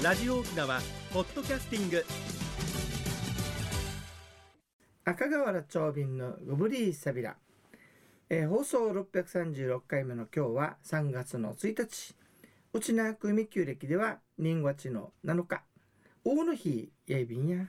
ラジオ沖縄ポッドキャスティング。赤瓦長瓶のゴブリーサビラ、えー放送636回目の今日は3月の1日。内縄組旧暦では人ちの7日。大の日やいびんや。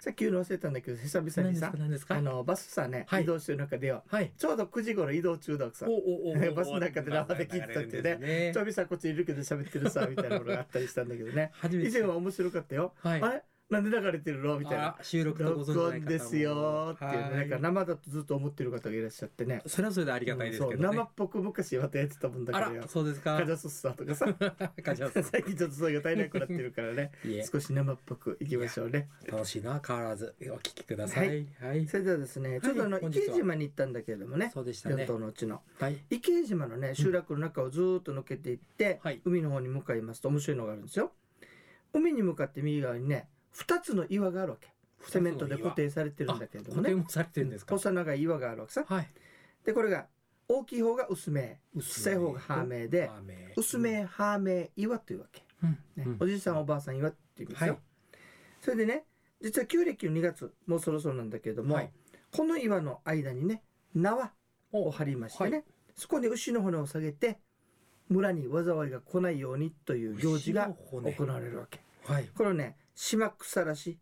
さっき言うの忘れたんだけど久々にさか何ですか？あのバスさね、はい。移動してる中でよはい。ちょうど9時頃移動中ださ。おおおおバスの中で生で聞いてたってねねちょびさんこっちいるけど喋ってるさみたいなものがあったりしたんだけどね以前は面白かったよ、はいあれなんで流れてるの？みたいな。あ収録とご存知録ない方も。音ですよ。ーっていうね、はい。なんか生だとずっと思ってる方がいらっしゃってね。それはそれでありがたいですけどね。生っぽく昔またやってたもんだあから。そうですか？カジャスッサとかさ。カジャス 最近ちょっとそれが足りなくなってるからね。少し生っぽくいきましょうね。楽しいな。変わらずお聞きください。はい。それではですねちょっとあの池江島に行ったんだけれどもね。そうでした四ね島のうちの。はい。池江島のね集落の中をずーっと抜けていって、はい。海の方に向かいますと面白いのがあるんですよ。海に向かって右側にね2つの岩があるわけ。セメントで固定されてるんだけれどもね。固定もされてるんですか？細長い岩があるわけさ。はい。でこれが大きい方が薄め。薄小さい方がハーメイで薄めハーメイ岩というわけ、うん。ねうん。おじいさんおばあさん岩っていうんですよ、はい。それでね実は旧暦の2月もうそろそろなんだけれども、はい。この岩の間にね縄を張りましてね、はそこに牛の骨を下げて村に災いが来ないようにという行事が行われるわけ。はい。これをね島草らし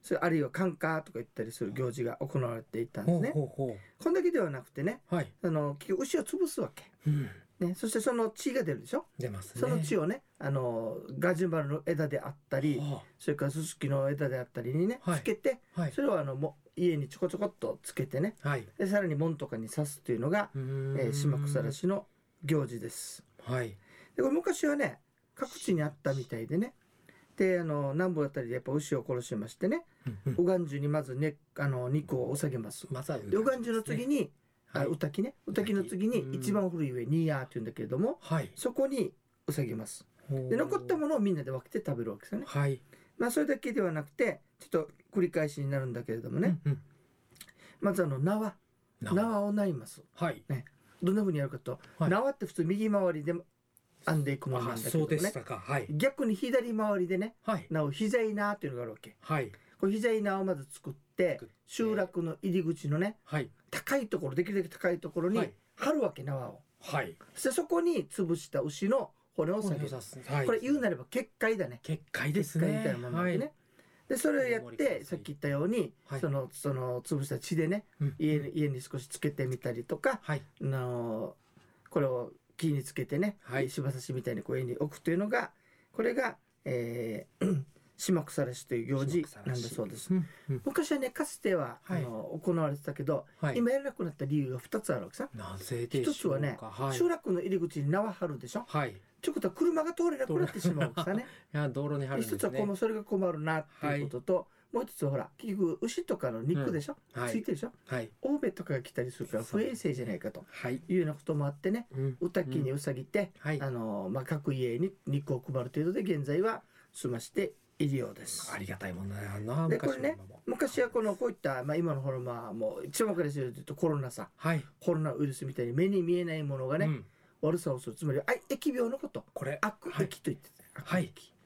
それあるいはカンカーとか言ったりする行事が行われていたんですほうねほうほこんだけではなくてねうはい。あの結局牛を潰すわけ。うん。ね、そしてその血が出るでしょ？出ますね。その血をねあのガジュマルの枝であったりはそれからススキの枝であったりにね、はい。つけてあはい。それをあのも家にちょこちょこっとつけてねはい。でさらに門とかに刺すっていうのが、うーん。えー、島草らしの行事です。はい。でこれ昔はね各地にあったみたいでねであの南部あたりでやっぱ牛を殺しましてね。うんうん。うがんじゅにまず、ね、あの肉をお下げます。まずはでうがんじゅの次に、あはい。うたきね。うたきの次にうん一番古い上ニーヤーっていうんだけれどもはい。そこにうさげます。で残ったものをみんなで分けて食べるわけですよね。はい。まあそれだけではなくてちょっと繰り返しになるんだけれどもね、うんうん。まずあの縄。縄。を縫います。はい。どんな風にやるかと、はい。縄って普通右回りで編んでいくものなあんだけどねはい。逆に左回りでねはい。なお膝い縄っていうのがあるわけ。はい。これ膝い縄をまず作って集落の入り口のねはい。高いところできるだけ高いところにはい。貼るわけ縄を。はい。そしてそこに潰した牛の骨を下げる。はい。これ言うなれば結界だね。結界ですね。みたいなものでね、はい。でそれをやってさっき言ったように、はい。そのその潰した血でねうん。家に家に少しつけてみたりとか、はい。あのこれを木につけてね、はい。柴刺しみたいにこう家に置くというのがこれが、えー、島草らしという行事なんだそうです。昔はねかつては、はい。あの行われてたけど、はい。今やらなくなった理由が2つあるわけさ。なぜでしょうか。一つはね、はい。集落の入り口に縄張るでしょ。はい。いということは車が通れなくなってしまうわけさね。や道路に貼るんですね。一つはこのそれが困るなっていうことと、もう一つはほら結局牛とかの肉でしょ、はい。ついてるでしょ？はい。欧米とかが来たりするから不衛生じゃないかとはい。いうようなこともあってねうん。うたきにうさぎて、はい。あのまあ、各家に肉を配る程度で現在は済ましているようです。あ。りがたいもんだよなでこれね昔はこのこういった、まあ、今のほらまあもう一番分かりやすいというとコロナさはい。コロナウイルスみたいに目に見えないものがね、うん。悪さをする。つまりあ疫病のこと。これ悪はい。疫と言ってた、はい。悪疫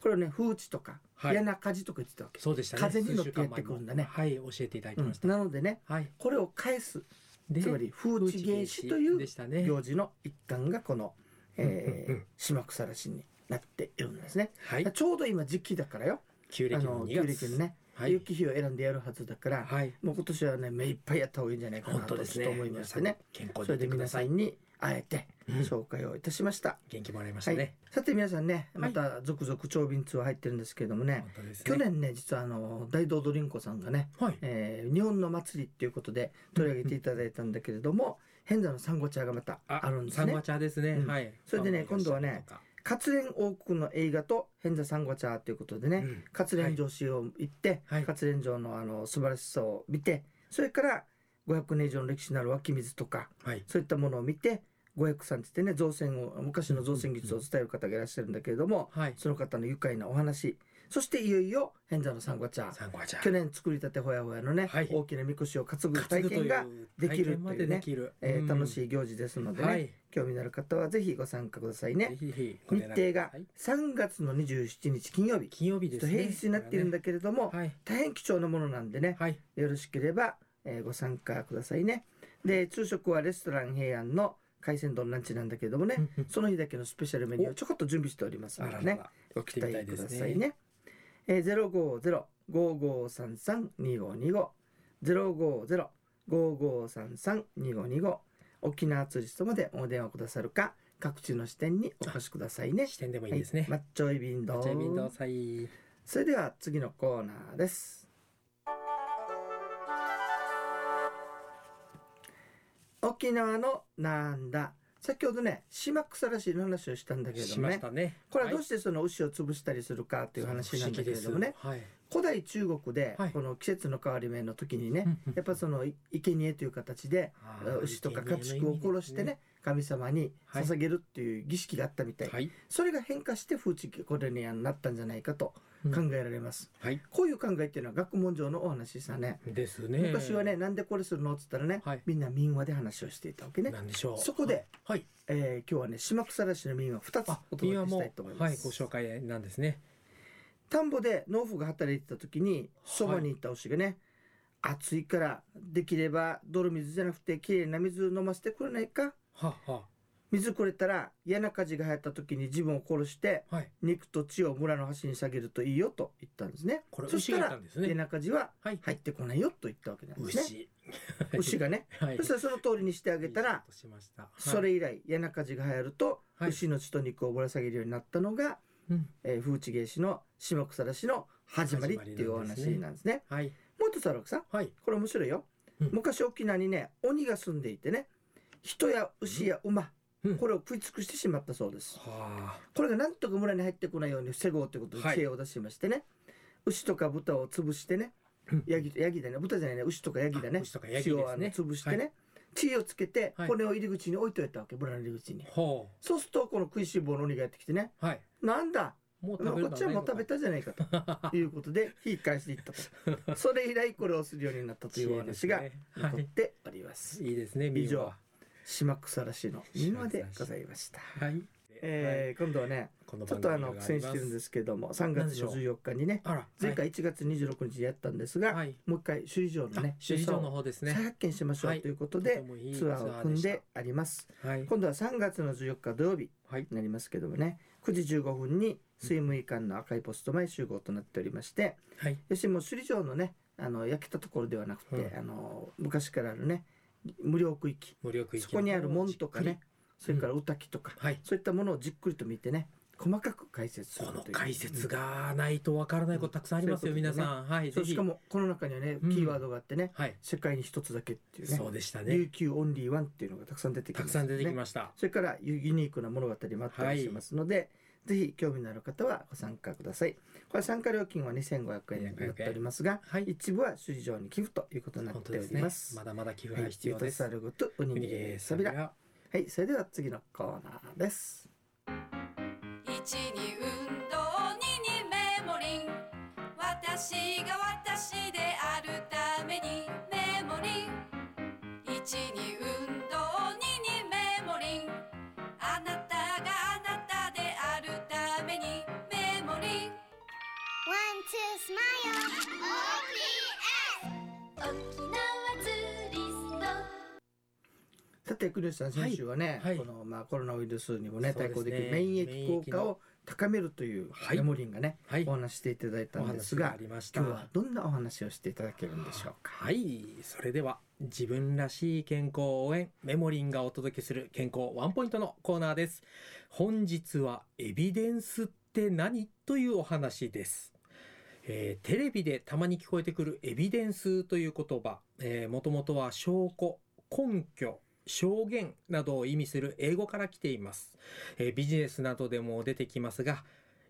これをね風地とか、はい。嫌な火事とか言ってたわけ。そうでしたね。風に乗ってやってくるんだね。はい教えていただきました。なのでねはい。これを返す。でつまり風地芸師という行事の一環がこの、えーうんうんうん。島草らしになっているんですね、はい。ちょうど今時期だからよ。旧暦の2あの旧月暦のね、はい。雪日を選んでやるはずだから、はい。もう今年はね目いっぱいやった方がいいんじゃないかな本当ですね。とちょっと思いましてね健康それで皆さんに会えてうん。紹介をいたしました、元気もらいましたはい。ねさて皆さんねはい。また続々長瓶ツアー入ってるんですけれどもね、本当ですね。去年ね実はあの大道ドリンコさんがね、はい。えー日本の祭りっていうことで取り上げていただいたんだけれども、変座のサンゴ茶がまたあるんですね。サンゴ。茶ですね。うん。はい。それでね今度はね活連王国の映画と変座サンゴ茶ということでね、うん。活連城市を行って、はい。活連城のあの素晴らしさを見てそれから500年以上の歴史のある湧き水とかはい。そういったものを見て500さんって言ってね造船を昔の造船技術を伝える方がいらっしゃるんだけれども、はい。その方の愉快なお話そしていよいよ変座のサンゴ茶サンゴはじゃ去年作りたてほやほやのね、はい。大きなみこしを担ぐ体験ができる体験までできる。えー楽いしい行事ですのでね、はい。興味のある方はぜひご参加くださいね。日程がはい。3月の27日金曜日。金曜日ですね。平日になっているんだけれども、はい。大変貴重なものなんでねはい。よろしければ、えーご参加くださいね。で昼食はレストラン平安の海鮮丼ランチなんだけれどもね、うんうん。その日だけのスペシャルメニューをちょこっと準備しておりますのでね。あららら。ご期待くださいね。ね。えー、050-5533-2525 050-5533-2525沖縄ツーリストまでお電話くださるか各地の支店にお越しくださいね。視点でもいいですね。はい、マッチョイビンド。マッチョイビンドサイそれでは次のコーナーです。沖縄のなんだ先ほどね島草らしいの話をしたんだけれどもね。たね。これはどうしてその牛を潰したりするかっていう話なんだけれどもね、はい。古代中国ではい。この季節の変わり目の時にね、うんうんやっぱそのい生贄という形で牛とか家畜を殺してね神様にはい。捧げるっていう儀式があったみたい、はい。それが変化して風知これになったんじゃないかと。うん考えられます、はい。こういう考えっていうのは学問上のお話さね。ですね。昔はねなんでこれするの？っつったらね、はい。みんな民話で話をしていたわけね、なんでしょうそこではい。えー今日はね島草らしの民話2つあお届けしたいと思います、はいご紹介なんですね。田んぼで農夫が働いてた時にそばにいた牛がね、暑いからできれば泥水じゃなくてきれいな水飲ませてくれないか？はは水くれたら嫌な火事が流行った時に自分を殺してはい。肉と血を村の端に下げるといいよと言ったんですね。これそしたら嫌ね。な火事ははい。入ってこないよと言ったわけなんですね。牛。牛がね。はい。そしたらその通りにしてあげたらそれ以来嫌な火事が流行るとはい。牛の血と肉をぶら下げるようになったのが、うん。えー風知芸師の下草らしの始まりっていうお話なんですね。はい。もう一つあるわけさはい。これ面白いよ、うん。昔沖縄にね鬼が住んでいてね。人や牛や馬、うんこれを食い尽くしてしまったそうです。はこれがなんとか村に入ってこないように防ごうということではい。知恵を出しましてね、牛とか豚を潰してね。うん。ヤギヤギだね。豚じゃないね。牛とかヤギだね。あ牛とかヤギですね。血をあの潰してね、は知恵をつけてはい。骨を入り口に置いといたわけ。村の入り口に。そうするとこの食いしん坊の鬼がやってきてね。なんだ？もうこっちはもう食べたじゃないかと。いうことで引き返していったと。それ以来これをするようになったというお話が 残っております。い。いですね以上島草らしの。今でございました。はい。えー今度はねちょっとあの苦戦してるんですすけども3月の14日にねあら前回1月26日にやったんですが、はい。もう一回首里城のね首里城の方ですね。再発見しましょうはい。ということとでいいツアーを組んであります。ツアーでし今度は3月の14日土曜日になりますけどもね9時15分に水務委館の赤いポスト前集合となっておりましてはい。要するにもう首里城のねあの焼けたところではなくて、うん。あの昔からあるね無料区域。無料区域そこにある門とかね。それから歌木とか、はい。そういったものをじっくりと見てね細かく解説する。ことのいう解説がないとわからないことたくさんありますよ、うん皆さん。はい、しか。もこの中にはねうん。キーワードがあってね、はい、世界に一つだけっていうね。そうでしたね。琉球オンリーワンっていうのがたくさん出てきますたくさん出てきねました。それからユユニークな物語もあったりしますので、ぜひ興味のある方はご参加ください。これ参加料金は2500円になっておりますが、はい、一部は首里城に寄付ということになってお本当ですねります。。まだまだ寄付はい、が必要です。ユタサルゴとウニゲーサビラ。ははい、それでは次のコーナーです。一に運動二にメモリン私が私であるためにメモリン一にさて、国吉さん、先週はね、はい。このまあコロナウイルスにもねそうですね。対抗できる免疫効果を高めるというはい。メモリンがね、はい。お話ししていただいたおんですが話があ、りました。今日はどんなお話をしていただけるんでしょうか？はい、それでは自分らしい健康を応援メモリンがお届けする健康ワンポイントのコーナーです。本日はエビデンスって何？というお話です。えーテレビでたまに聞こえてくるエビデンスという言葉、えー、もともとは証拠、根拠、証言などを意味する英語から来ています。えービジネスなどでも出てきますが、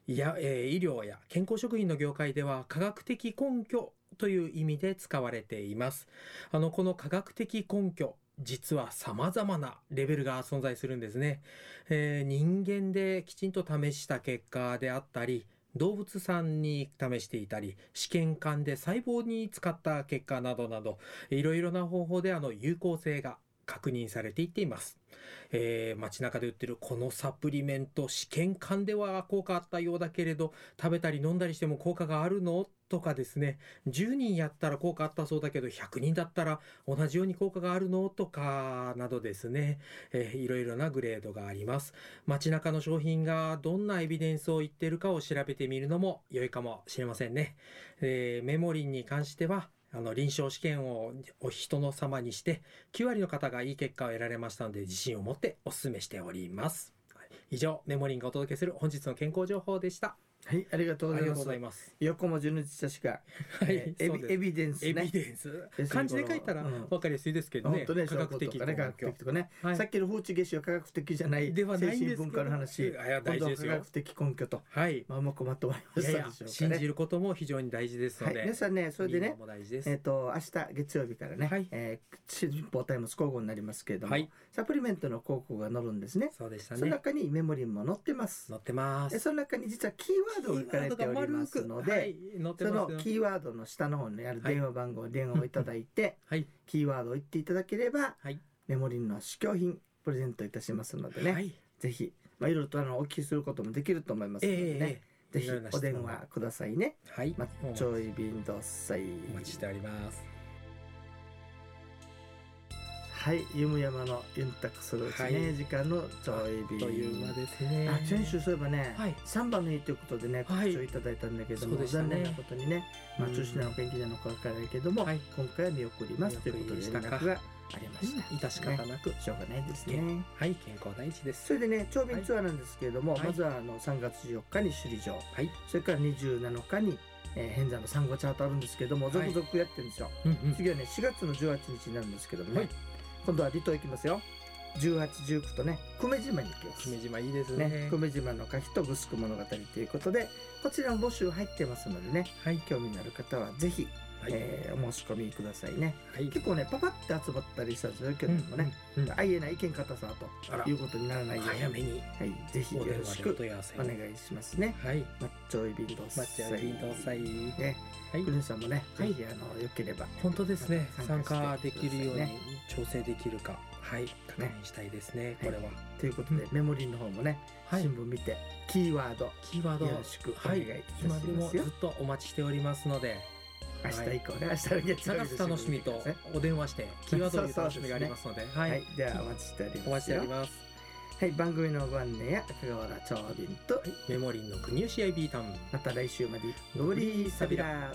いや、えー医療や健康食品の業界では科学的根拠という意味で使われています。あの、この科学的根拠、実は様々なレベルが存在するんですね。えー人間できちんと試した結果であったり、動物さんに試していたり試験管で細胞に使った結果などなどいろいろな方法であの有効性が確認されていっています、えー街中で売ってるこのサプリメント試験管では効果あったようだけれど食べたり飲んだりしても効果があるの？とかですね。10人やったら効果あったそうだけど100人だったら同じように効果があるの？とかなどですね、えーいろいろなグレードがあります。街中の商品がどんなエビデンスを言ってるかを調べてみるのも良いかもしれませんね。えーメモリンに関してはあの臨床試験をお人の様にして9割の方がいい結果を得られましたので自信を持ってお勧めしております。以上メモリンがお届けする本日の健康情報でした。はい、ありがとうございます。横文字の字確か、はいえーエビエビデンスエね。ビデンス。漢字で書いたらこのうん。分かりやすいですけどね。科学的とかね、科学的とかね、はい。さっきの風知夏至は科学的じゃないではないん精神文化の話、今度は科学的根拠と、はい。まあ、うまくまとまりましたでしょうかね。信じることも非常に大事ですはい、ので、皆さんね、それでねえっ、と、明日月曜日からね、はい。えー、新報タイムス交互になりますけれども、はい。サプリメントの広告が載るんですね。そうでしたそのね中にメモリンも載ってます。載ってます。でその中に実はキーワードが書かれておりますので、はい、そのキーワードの下の方にある電話番号、電話をいただいて、はい。キーワードを言っていただければ、はい。メモリンの試供品プレゼントいたしますのでね、はい。ぜひ、まあ、いろいろとあのお聞きすることもできると思いますのでね、ええぜひお電話くださいね。はい。マッチョイビンドッサイ。お待ちしておりますはい、ゆむやまのユンタクするうちね、はい。時間のちょいビン。という間ですね。あ先週そういえばね、はい。3番の日ということでねはい。告知をいただいたんだけども、そうでしたね。残念なことにね、まあ、うん。中止なのか延期なのかわからないけども、はい。今回は見送りますということで連絡がありました。致し方なく、しょうがないですね。はい健康第一です。それでね、長便ツアーなんですけれども、はい。まずはあの3月14日に首里城、はい。それから27日に、えー、偏山の産後チャートあるんですけども、はい。続々やってるんですよ。うんうん。次はね、4月の18日になるんですけどもね、はい今度は離島行きますよ。18、19とね、久米島に行きます。久米島いいですね。ね、久米島の歌碑とグスク物語ということでこちらも募集入ってますのでねはい。興味のある方はぜひ、はい、えーお申し込みくださいね。はい。結構ねパパって集まったりしたんですけどもね、うんうんあいえない意見方さということにならないように早めに。はい、ぜひよろしくお願いしますね。はい。マッチョイビンドマッチャービート祭ねはい。クリンさんもね、はい。ぜひあのよければ本当ですね。参参加できるように調整できるかはい確認したいですねこれは。ということで、メモリーの方もね、はい。新聞見てキーワードキーワードよろしくおはい願いいたし今でもずっとお待ちしておりますので明日以降ね明日の月曜日楽しみとお電話してキーワードを言う楽しみがありますのでははい。い、ではお待ちしておりますよ。お待ちしております。はい、番組のご案内や赤瓦長瓶と、メモリンの国吉 IB タウン。また来週までご無理さびら